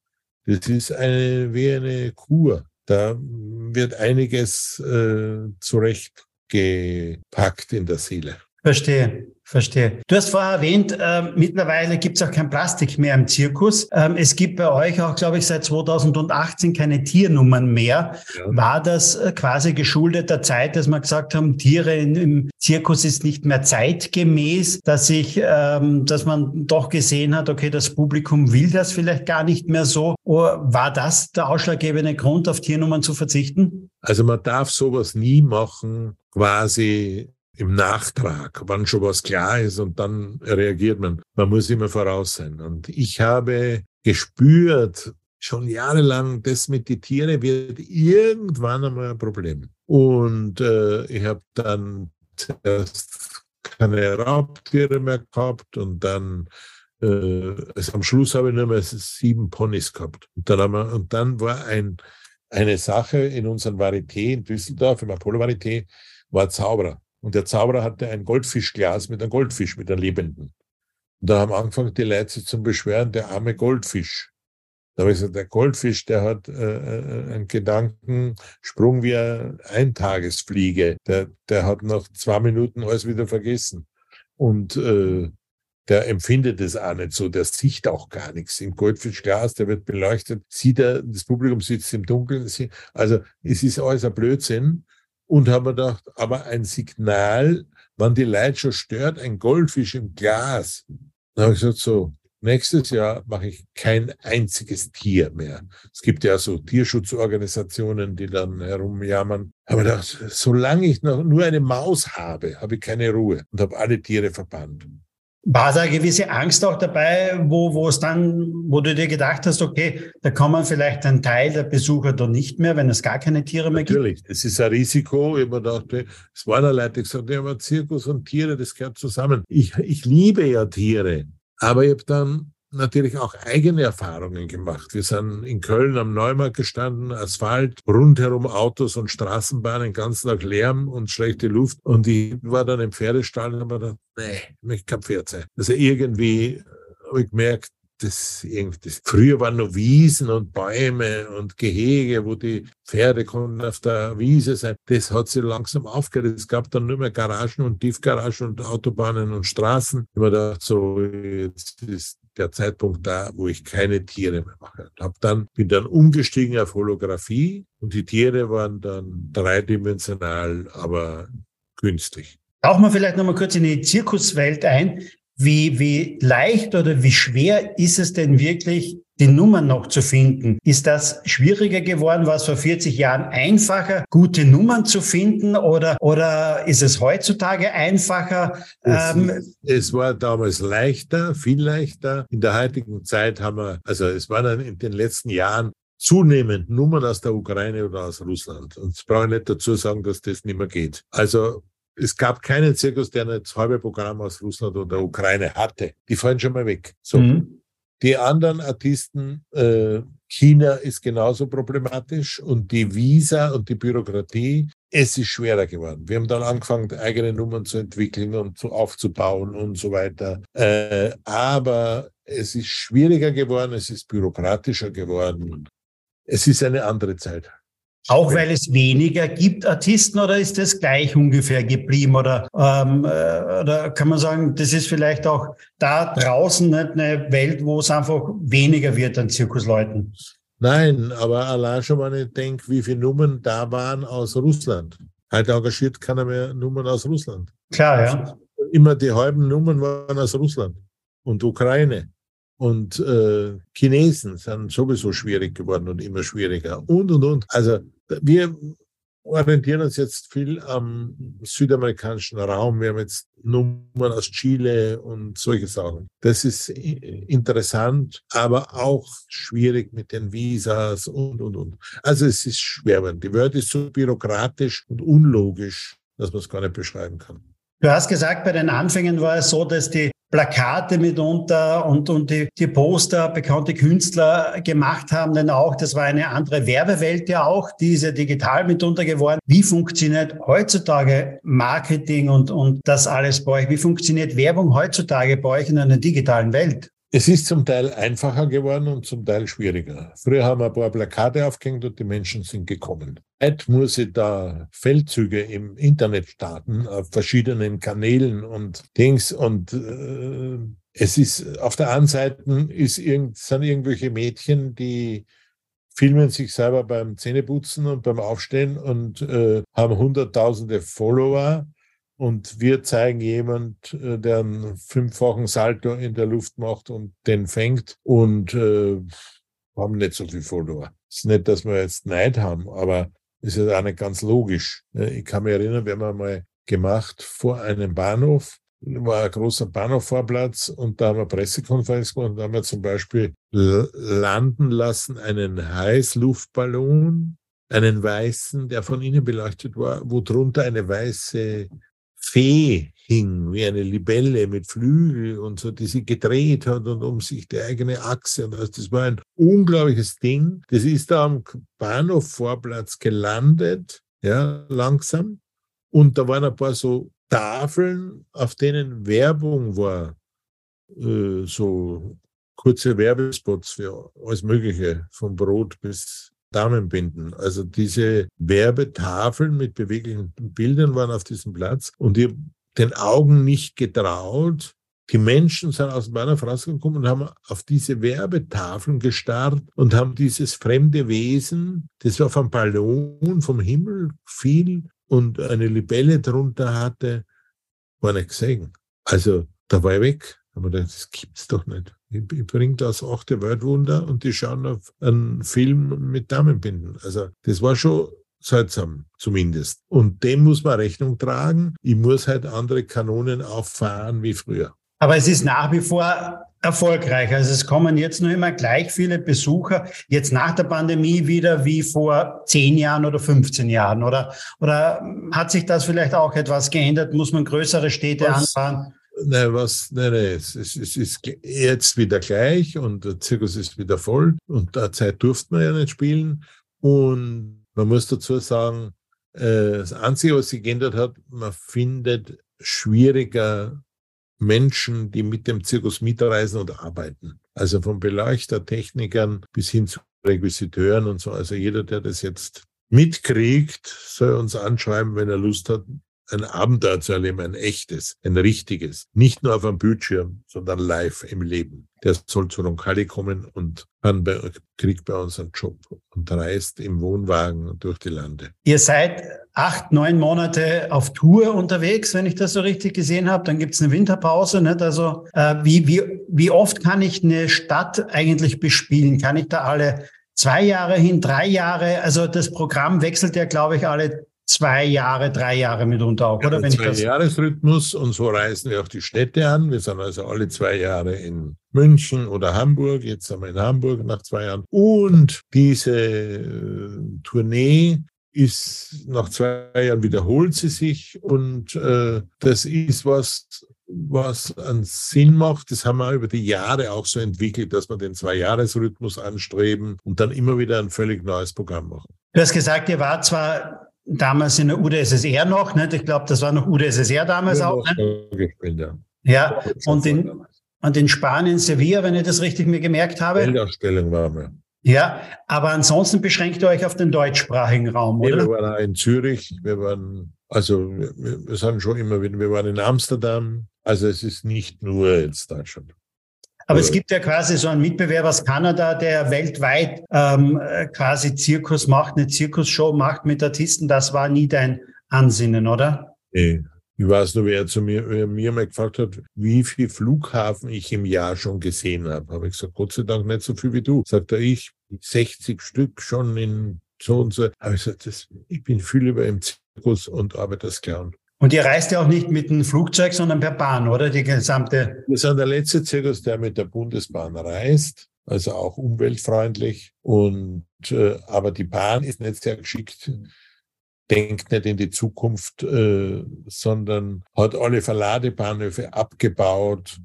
das ist eine, wie eine Kur. Da wird einiges äh, zurechtgepackt in der Seele. Verstehe. Verstehe. Du hast vorher erwähnt, äh, mittlerweile gibt es auch kein Plastik mehr im Zirkus. Ähm, es gibt bei euch auch, glaube ich, seit 2018 keine Tiernummern mehr. Ja. War das äh, quasi geschuldet der Zeit, dass wir gesagt haben, Tiere in, im Zirkus ist nicht mehr zeitgemäß, dass ich, ähm, dass man doch gesehen hat, okay, das Publikum will das vielleicht gar nicht mehr so. Oder war das der ausschlaggebende Grund, auf Tiernummern zu verzichten? Also man darf sowas nie machen, quasi im Nachtrag, wann schon was klar ist und dann reagiert man. Man muss immer voraus sein. Und ich habe gespürt, schon jahrelang, das mit den Tieren wird irgendwann einmal ein Problem. Und äh, ich habe dann zuerst keine Raubtiere mehr gehabt und dann äh, also am Schluss habe ich nur mehr sieben Ponys gehabt. Und dann, haben wir, und dann war ein, eine Sache in unserem Varieté in Düsseldorf, im Apollo Varieté, war Zauberer. Und der Zauberer hatte ein Goldfischglas mit einem Goldfisch, mit einem lebenden. Und da haben angefangen die Leute zum Beschweren, der arme Goldfisch. Da habe ich gesagt, der Goldfisch, der hat äh, äh einen Gedankensprung wie eine Eintagesfliege. Der, der hat nach zwei Minuten alles wieder vergessen. Und äh, der empfindet es auch nicht so, der sieht auch gar nichts. Im Goldfischglas, der wird beleuchtet, sieht er, das Publikum sitzt im Dunkeln. Also es ist alles ein Blödsinn. Und haben wir gedacht, aber ein Signal, wann die Leute schon stört, ein Goldfisch im Glas. Dann habe ich gesagt, so, nächstes Jahr mache ich kein einziges Tier mehr. Es gibt ja so Tierschutzorganisationen, die dann herumjammern. Aber gedacht, solange ich noch nur eine Maus habe, habe ich keine Ruhe und habe alle Tiere verbannt. War da eine gewisse Angst auch dabei, wo, wo es dann, wo du dir gedacht hast, okay, da kommen vielleicht ein Teil der Besucher da nicht mehr, wenn es gar keine Tiere mehr Natürlich. gibt? Natürlich, es ist ein Risiko. Ich mir dachte, es waren Leute, die gesagt haben, ja, Zirkus und Tiere, das gehört zusammen. Ich, ich liebe ja Tiere. Aber ich habe dann natürlich auch eigene Erfahrungen gemacht. Wir sind in Köln am Neumarkt gestanden, Asphalt, rundherum Autos und Straßenbahnen, ganzen Tag Lärm und schlechte Luft. Und ich war dann im Pferdestall und habe gedacht, nee, ich möchte kein Pferd sein. Also irgendwie habe ich gemerkt, das irgendwie, früher waren nur Wiesen und Bäume und Gehege, wo die Pferde konnten auf der Wiese sein. Das hat sich langsam aufgehört. Es gab dann nur mehr Garagen und Tiefgaragen und Autobahnen und Straßen. Ich habe gedacht, so, jetzt ist der Zeitpunkt da, wo ich keine Tiere mehr mache. Hab dann, bin dann umgestiegen auf Holographie und die Tiere waren dann dreidimensional, aber günstig. Tauchen wir vielleicht nochmal kurz in die Zirkuswelt ein. Wie, wie leicht oder wie schwer ist es denn wirklich, die Nummern noch zu finden? Ist das schwieriger geworden? War es vor 40 Jahren einfacher, gute Nummern zu finden? Oder, oder ist es heutzutage einfacher? Es, ähm, es war damals leichter, viel leichter. In der heutigen Zeit haben wir, also es waren dann in den letzten Jahren zunehmend Nummern aus der Ukraine oder aus Russland. Und ich brauche nicht dazu sagen, dass das nicht mehr geht. Also es gab keinen Zirkus, der nicht halbe Programm aus Russland oder Ukraine hatte. Die fallen schon mal weg. So. Mhm. Die anderen Artisten, äh, China ist genauso problematisch und die Visa und die Bürokratie, es ist schwerer geworden. Wir haben dann angefangen, eigene Nummern zu entwickeln und zu, aufzubauen und so weiter. Äh, aber es ist schwieriger geworden, es ist bürokratischer geworden. Es ist eine andere Zeit. Auch weil es weniger gibt Artisten oder ist das gleich ungefähr geblieben? Oder, ähm, äh, oder kann man sagen, das ist vielleicht auch da draußen nicht eine Welt, wo es einfach weniger wird an Zirkusleuten? Nein, aber allein schon mal ich denke, wie viele Nummern da waren aus Russland. Heute engagiert keiner mehr Nummern aus Russland. Klar, ja. Immer die halben Nummern waren aus Russland und Ukraine. Und äh, Chinesen sind sowieso schwierig geworden und immer schwieriger. Und, und, und. Also wir orientieren uns jetzt viel am südamerikanischen Raum. Wir haben jetzt Nummern aus Chile und solche Sachen. Das ist interessant, aber auch schwierig mit den Visas und, und, und. Also es ist schwer. Die Welt ist so bürokratisch und unlogisch, dass man es gar nicht beschreiben kann. Du hast gesagt, bei den Anfängen war es so, dass die Plakate mitunter und, und die, die Poster bekannte Künstler gemacht haben, denn auch das war eine andere Werbewelt ja auch, diese digital mitunter geworden. Wie funktioniert heutzutage Marketing und, und das alles bei euch? Wie funktioniert Werbung heutzutage bei euch in einer digitalen Welt? Es ist zum Teil einfacher geworden und zum Teil schwieriger. Früher haben wir ein paar Plakate aufgehängt und die Menschen sind gekommen. Heute muss ich da Feldzüge im Internet starten, auf verschiedenen Kanälen und Dings. Und äh, es ist auf der einen Seite ist irgend, sind irgendwelche Mädchen, die filmen sich selber beim Zähneputzen und beim Aufstehen und äh, haben hunderttausende Follower und wir zeigen jemand, äh, der einen fünffachen Salto in der Luft macht und den fängt und äh, haben nicht so viel Follower. Es ist nicht, dass wir jetzt Neid haben, aber es ist auch nicht ganz logisch. Äh, ich kann mich erinnern, wir haben einmal gemacht vor einem Bahnhof, war ein großer Bahnhofvorplatz und da haben wir Pressekonferenz gemacht und da haben wir zum Beispiel landen lassen einen Heißluftballon, einen weißen, der von innen beleuchtet war, wo drunter eine weiße Fee hing, wie eine Libelle mit Flügel und so, die sich gedreht hat und um sich die eigene Achse. Und das war ein unglaubliches Ding. Das ist da am Bahnhofvorplatz gelandet, ja, langsam. Und da waren ein paar so Tafeln, auf denen Werbung war, äh, so kurze Werbespots für alles Mögliche, von Brot bis Damenbinden. Also diese Werbetafeln mit beweglichen Bildern waren auf diesem Platz und habe den Augen nicht getraut, Die Menschen sind aus dem Bahnhof rausgekommen und haben auf diese Werbetafeln gestarrt und haben dieses fremde Wesen, das auf einem Ballon vom Himmel fiel und eine Libelle drunter hatte, gar nicht gesehen. Also da war ich weg. Aber das gibt's doch nicht. Ich, ich bringe das achte Weltwunder und die schauen auf einen Film mit Damenbinden. Also das war schon seltsam zumindest. Und dem muss man Rechnung tragen. Ich muss halt andere Kanonen auffahren wie früher. Aber es ist nach wie vor erfolgreich. Also es kommen jetzt nur immer gleich viele Besucher, jetzt nach der Pandemie wieder wie vor zehn Jahren oder 15 Jahren. Oder, oder hat sich das vielleicht auch etwas geändert? Muss man größere Städte was, anfahren? Nein, was, nein, nein, es, es, es, ist jetzt wieder gleich und der Zirkus ist wieder voll und der Zeit durfte man ja nicht spielen. Und man muss dazu sagen, äh, das Einzige, was sich geändert hat, man findet schwieriger Menschen, die mit dem Zirkus mitreisen und arbeiten. Also von Beleuchtertechnikern bis hin zu Requisiteuren und so. Also jeder, der das jetzt mitkriegt, soll uns anschreiben, wenn er Lust hat, ein Abenteuer zu erleben, ein echtes, ein richtiges. Nicht nur auf einem Bildschirm, sondern live im Leben. Der soll zu Roncalli kommen und kann bei, kriegt bei uns einen Job und reist im Wohnwagen durch die Lande. Ihr seid acht, neun Monate auf Tour unterwegs, wenn ich das so richtig gesehen habe. Dann gibt's eine Winterpause. Nicht? Also äh, wie, wie, wie oft kann ich eine Stadt eigentlich bespielen? Kann ich da alle zwei Jahre hin, drei Jahre? Also das Programm wechselt ja, glaube ich, alle zwei Jahre, drei Jahre mitunter auch, ja, oder? Wenn zwei Jahresrhythmus und so reisen wir auch die Städte an. Wir sind also alle zwei Jahre in München oder Hamburg. Jetzt sind wir in Hamburg nach zwei Jahren. Und diese äh, Tournee ist nach zwei Jahren wiederholt sie sich und äh, das ist was, was einen Sinn macht. Das haben wir über die Jahre auch so entwickelt, dass wir den Zwei-Jahres-Rhythmus anstreben und dann immer wieder ein völlig neues Programm machen. Du hast gesagt, ihr wart zwar damals in der UdSSR noch, nicht? ich glaube, das war noch UdSSR damals ja, auch. Gespielt, ja. ja, und in, und in Spanien, Sevilla, wenn ich das richtig mir gemerkt habe. Weltausstellung waren wir. Ja, aber ansonsten beschränkt ihr euch auf den deutschsprachigen Raum, oder? wir waren auch in Zürich, wir waren, also wir, wir sind schon immer wieder, wir waren in Amsterdam, also es ist nicht nur jetzt Deutschland. Aber es gibt ja quasi so einen Mitbewerber aus Kanada, der weltweit ähm, quasi Zirkus macht, eine Zirkusshow macht mit Artisten. Das war nie dein Ansinnen, oder? Nee. Ich weiß nur, wer zu mir, wer mir mal gefragt hat, wie viel Flughafen ich im Jahr schon gesehen habe. Habe ich gesagt, Gott sei Dank nicht so viel wie du. Sagt er, ich 60 Stück schon in so und so. Aber ich gesagt, das, ich bin viel über im Zirkus und arbeite als Clown. Und ihr reist ja auch nicht mit dem Flugzeug, sondern per Bahn, oder? Die gesamte. Wir sind der letzte Zirkus, der mit der Bundesbahn reist, also auch umweltfreundlich. Und äh, aber die Bahn ist nicht sehr geschickt, denkt nicht in die Zukunft, äh, sondern hat alle Verladebahnhöfe abgebaut,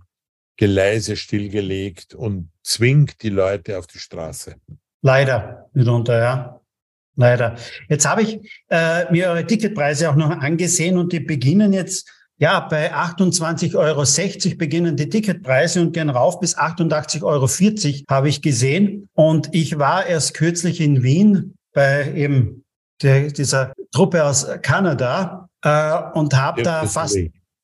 Gleise stillgelegt und zwingt die Leute auf die Straße. Leider mitunter, ja. Leider. Jetzt habe ich äh, mir eure Ticketpreise auch noch angesehen und die beginnen jetzt, ja, bei 28,60 Euro beginnen die Ticketpreise und gehen rauf bis 88,40 Euro habe ich gesehen. Und ich war erst kürzlich in Wien bei eben der, dieser Truppe aus Kanada äh, und habe da fast,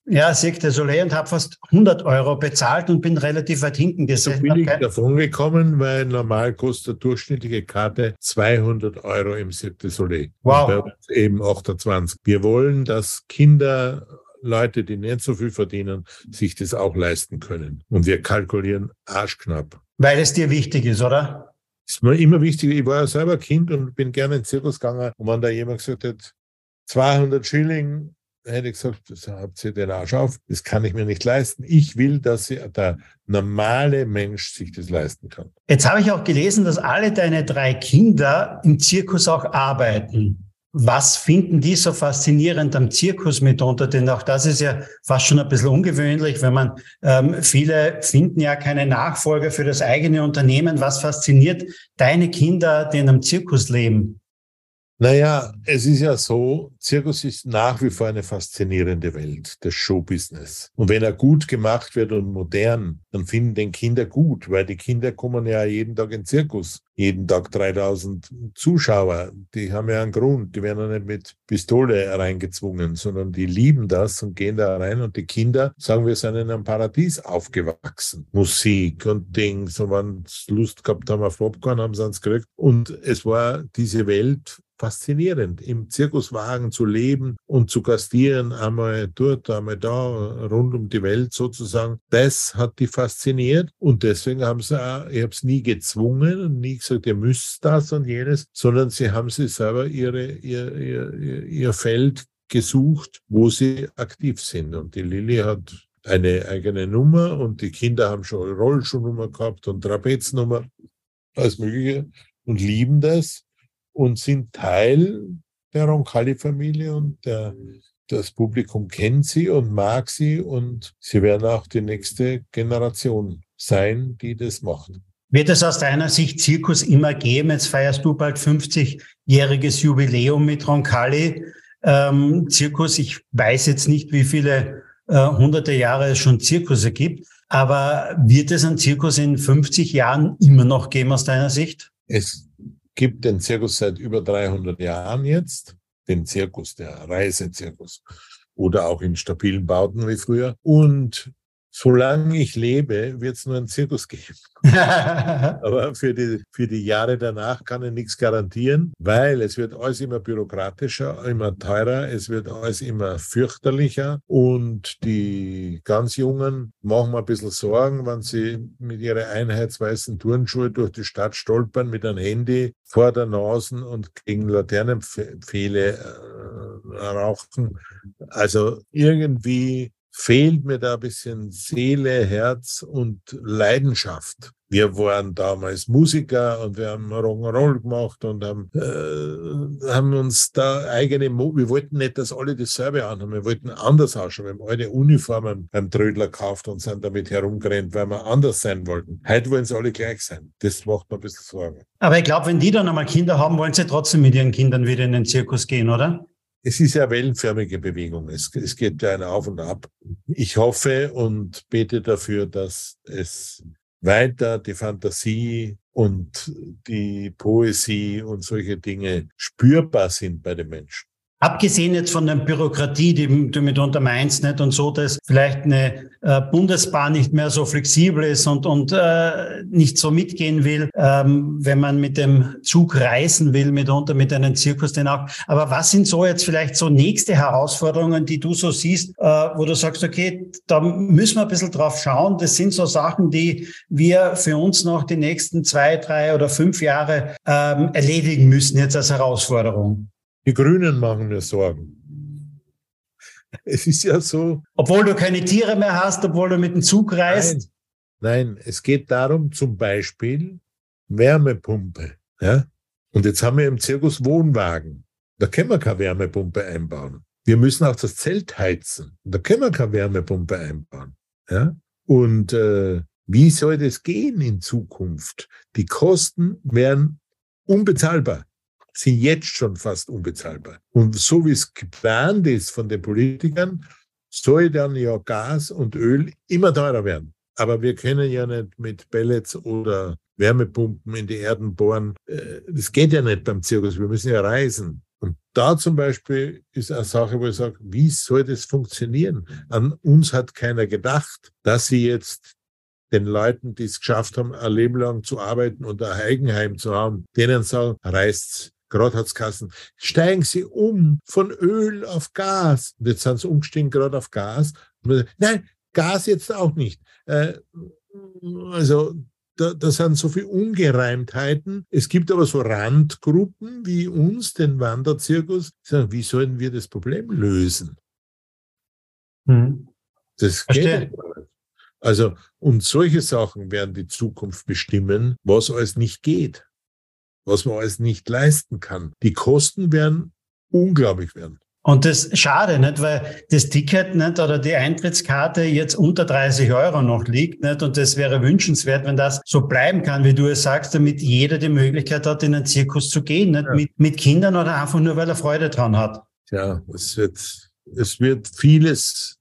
ja, Cirque du Soleil und habe fast 100 Euro bezahlt und bin relativ weit hinten gesessen. So billig davon gekommen, weil normal kostet durchschnittliche Karte 200 Euro im Cirque du Soleil. Wow. Und bei uns eben 28. Wir wollen, dass Kinder Leute, die nicht so viel verdienen, sich das auch leisten können. Und wir kalkulieren arschknapp. Weil es dir wichtig ist, oder? ist mir immer wichtig. Ich war ja selber Kind und bin gerne in den Zirkus gegangen. Und wenn da jemand gesagt hat, 200 Schilling hätte ich gesagt, das habt ihr den Arsch auf, das kann ich mir nicht leisten. Ich will, dass der normale Mensch sich das leisten kann. Jetzt habe ich auch gelesen, dass alle deine drei Kinder im Zirkus auch arbeiten. Was finden die so faszinierend am Zirkus mitunter? Denn auch das ist ja fast schon ein bisschen ungewöhnlich, wenn man, ähm, viele finden ja keine Nachfolger für das eigene Unternehmen. Was fasziniert deine Kinder, die in einem Zirkus leben? Naja, es ist ja so, Zirkus ist nach wie vor eine faszinierende Welt, das Showbusiness. Und wenn er gut gemacht wird und modern, dann finden den Kinder gut, weil die Kinder kommen ja jeden Tag in Zirkus. jeden Tag 3000 Zuschauer. Die haben ja einen Grund. Die werden ja nicht mit Pistole reingezwungen, sondern die lieben das und gehen da rein. Und die Kinder sagen, wir sind in einem Paradies aufgewachsen. Musik und Dings. Und wenn sie Lust gehabt haben auf Popcorn, haben sie uns gekriegt. Und es war diese Welt faszinierend, im Zirkuswagen zu leben und zu gastieren, einmal dort, einmal da, rund um die Welt sozusagen. Das hat die fasziniert und deswegen haben sie auch, ich habe es nie gezwungen und nie gesagt, ihr müsst das und jenes, sondern sie haben sie selber ihre, ihr, ihr, ihr Feld gesucht, wo sie aktiv sind. Und die Lilly hat eine eigene Nummer und die Kinder haben schon Rollschuhnummer gehabt und Trapeznummer, alles Mögliche und lieben das und sind Teil der Roncalli-Familie und der, das Publikum kennt sie und mag sie und sie werden auch die nächste Generation sein, die das macht. Wird es aus deiner Sicht Zirkus immer geben? Jetzt feierst du bald 50-jähriges Jubiläum mit Roncalli. Ähm, Zirkus, ich weiß jetzt nicht, wie viele äh, hunderte Jahre es schon Zirkusse gibt, aber wird es einen Zirkus in 50 Jahren immer noch geben aus deiner Sicht? Es gibt den Zirkus seit über 300 Jahren jetzt, den Zirkus, der Reisezirkus oder auch in stabilen Bauten wie früher. Und solange ich lebe, wird es nur einen Zirkus geben. Aber für die, für die Jahre danach kann ich nichts garantieren, weil es wird alles immer bürokratischer, immer teurer, es wird alles immer fürchterlicher und die ganz Jungen machen mir ein bisschen Sorgen, wenn sie mit ihren einheitsweißen Turnschuhe durch die Stadt stolpern mit einem Handy vor der Nase und gegen Laternenpfähle äh, rauchen. Also irgendwie fehlt mir da ein bisschen Seele, Herz und Leidenschaft. Wir waren damals Musiker und wir haben Rock'n'Roll gemacht und haben, äh, haben uns da eigene, Mo wir wollten nicht, dass alle dasselbe anhaben, wir wollten anders ausschauen. Wir haben alte Uniformen beim Trödler gekauft und sind damit herumgerannt, weil wir anders sein wollten. Heute wollen sie alle gleich sein. Das macht mir ein bisschen Sorge. Aber ich glaube, wenn die dann einmal Kinder haben, wollen sie trotzdem mit ihren Kindern wieder in den Zirkus gehen, oder? Es ist ja wellenförmige Bewegung. Es, es geht ja ein Auf und Ab. Ich hoffe und bete dafür, dass es weiter die Fantasie und die Poesie und solche Dinge spürbar sind bei den Menschen. Abgesehen jetzt von der Bürokratie, die du mitunter meinst, nicht und so, dass vielleicht eine äh, Bundesbahn nicht mehr so flexibel ist und, und äh, nicht so mitgehen will, ähm, wenn man mit dem Zug reisen will, mitunter mit einem Zirkus den auch. Aber was sind so jetzt vielleicht so nächste Herausforderungen, die du so siehst, äh, wo du sagst, okay, da müssen wir ein bisschen drauf schauen. Das sind so Sachen, die wir für uns noch die nächsten zwei, drei oder fünf Jahre ähm, erledigen müssen jetzt als Herausforderung. Die Grünen machen mir Sorgen. Es ist ja so. Obwohl du keine Tiere mehr hast, obwohl du mit dem Zug reist. Nein, nein es geht darum, zum Beispiel Wärmepumpe. Ja? Und jetzt haben wir im Zirkus Wohnwagen. Da können wir keine Wärmepumpe einbauen. Wir müssen auch das Zelt heizen. Da können wir keine Wärmepumpe einbauen. Ja? Und äh, wie soll das gehen in Zukunft? Die Kosten wären unbezahlbar sind jetzt schon fast unbezahlbar. Und so wie es geplant ist von den Politikern, soll dann ja Gas und Öl immer teurer werden. Aber wir können ja nicht mit Pellets oder Wärmepumpen in die Erden bohren. Äh, das geht ja nicht beim Zirkus. Wir müssen ja reisen. Und da zum Beispiel ist eine Sache, wo ich sage, wie soll das funktionieren? An uns hat keiner gedacht, dass sie jetzt den Leuten, die es geschafft haben, ein Leben lang zu arbeiten und ein Eigenheim zu haben, denen sagen, reist's Gerade hat's Kassen. Steigen Sie um von Öl auf Gas. Und jetzt sind sie umgestiegen gerade auf Gas. Nein, Gas jetzt auch nicht. Äh, also da, da sind so viele Ungereimtheiten. Es gibt aber so Randgruppen wie uns, den Wanderzirkus, die sagen, wie sollen wir das Problem lösen? Hm. Das geht nicht. Also, und solche Sachen werden die Zukunft bestimmen, was alles nicht geht was man alles nicht leisten kann. Die Kosten werden unglaublich werden. Und das schade, nicht, weil das Ticket nicht oder die Eintrittskarte jetzt unter 30 Euro noch liegt, nicht? Und das wäre wünschenswert, wenn das so bleiben kann, wie du es sagst, damit jeder die Möglichkeit hat, in einen Zirkus zu gehen, nicht? Ja. Mit, mit Kindern oder einfach nur, weil er Freude dran hat. Ja, es wird, es wird vieles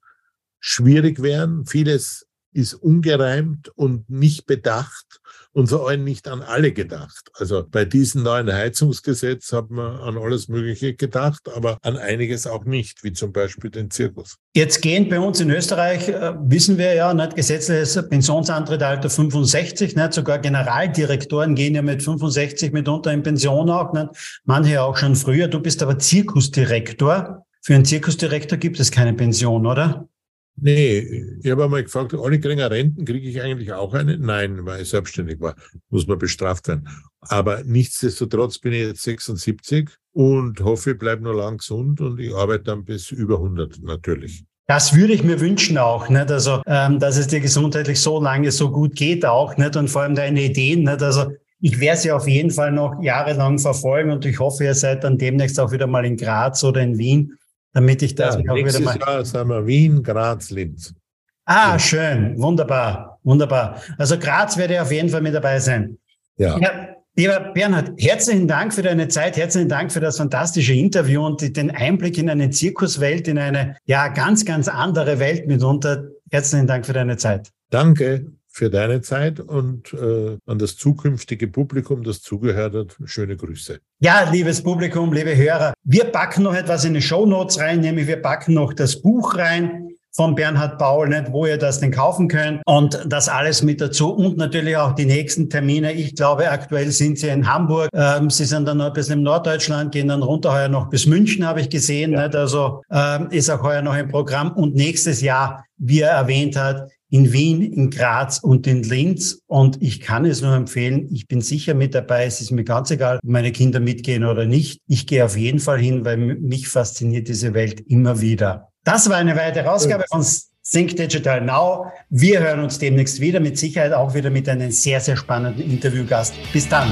schwierig werden, vieles ist ungereimt und nicht bedacht und vor allem nicht an alle gedacht. Also bei diesem neuen Heizungsgesetz hat man an alles Mögliche gedacht, aber an einiges auch nicht, wie zum Beispiel den Zirkus. Jetzt gehen bei uns in Österreich, äh, wissen wir ja, nicht gesetzliches Pensionsantrittsalter 65, nicht sogar Generaldirektoren gehen ja mit 65 mitunter in Pension auch, nicht? manche auch schon früher. Du bist aber Zirkusdirektor. Für einen Zirkusdirektor gibt es keine Pension, oder? Nee, ich habe einmal gefragt, alle kriegen Renten, kriege ich eigentlich auch eine? Nein, weil ich selbstständig war, muss man bestraft werden. Aber nichtsdestotrotz bin ich jetzt 76 und hoffe, ich bleibe noch lang gesund und ich arbeite dann bis über 100 natürlich. Das würde ich mir wünschen auch, nicht? Also, ähm, dass es dir gesundheitlich so lange so gut geht auch, nicht? Und vor allem deine Ideen, nicht? Also, ich werde sie auf jeden Fall noch jahrelang verfolgen und ich hoffe, ihr seid dann demnächst auch wieder mal in Graz oder in Wien damit ich das ja, auch wieder mal. Jahr sind wir Wien, Graz, Linz. Ah, ja. schön, wunderbar, wunderbar. Also Graz werde ich auf jeden Fall mit dabei sein. Ja. ja. Lieber Bernhard, herzlichen Dank für deine Zeit, herzlichen Dank für das fantastische Interview und den Einblick in eine Zirkuswelt, in eine ja ganz, ganz andere Welt mitunter. Herzlichen Dank für deine Zeit. Danke für deine Zeit und äh, an das zukünftige Publikum, das zugehört hat, schöne Grüße. Ja, liebes Publikum, liebe Hörer, wir packen noch etwas in die Show Notes rein, nämlich wir packen noch das Buch rein von Bernhard Paul, nicht, wo ihr das denn kaufen könnt und das alles mit dazu und natürlich auch die nächsten Termine. Ich glaube, aktuell sind sie in Hamburg. Ähm, sie sind dann noch ein bisschen im Norddeutschland, gehen dann runter heuer noch bis München, habe ich gesehen. Ja. Nicht? Also ähm, ist auch heuer noch im Programm und nächstes Jahr, wie er erwähnt hat, in Wien, in Graz und in Linz. Und ich kann es nur empfehlen, ich bin sicher mit dabei. Es ist mir ganz egal, ob meine Kinder mitgehen oder nicht. Ich gehe auf jeden Fall hin, weil mich fasziniert diese Welt immer wieder. Das war eine weitere Ausgabe von Think Digital Now. Wir hören uns demnächst wieder, mit Sicherheit auch wieder mit einem sehr, sehr spannenden Interviewgast. Bis dann.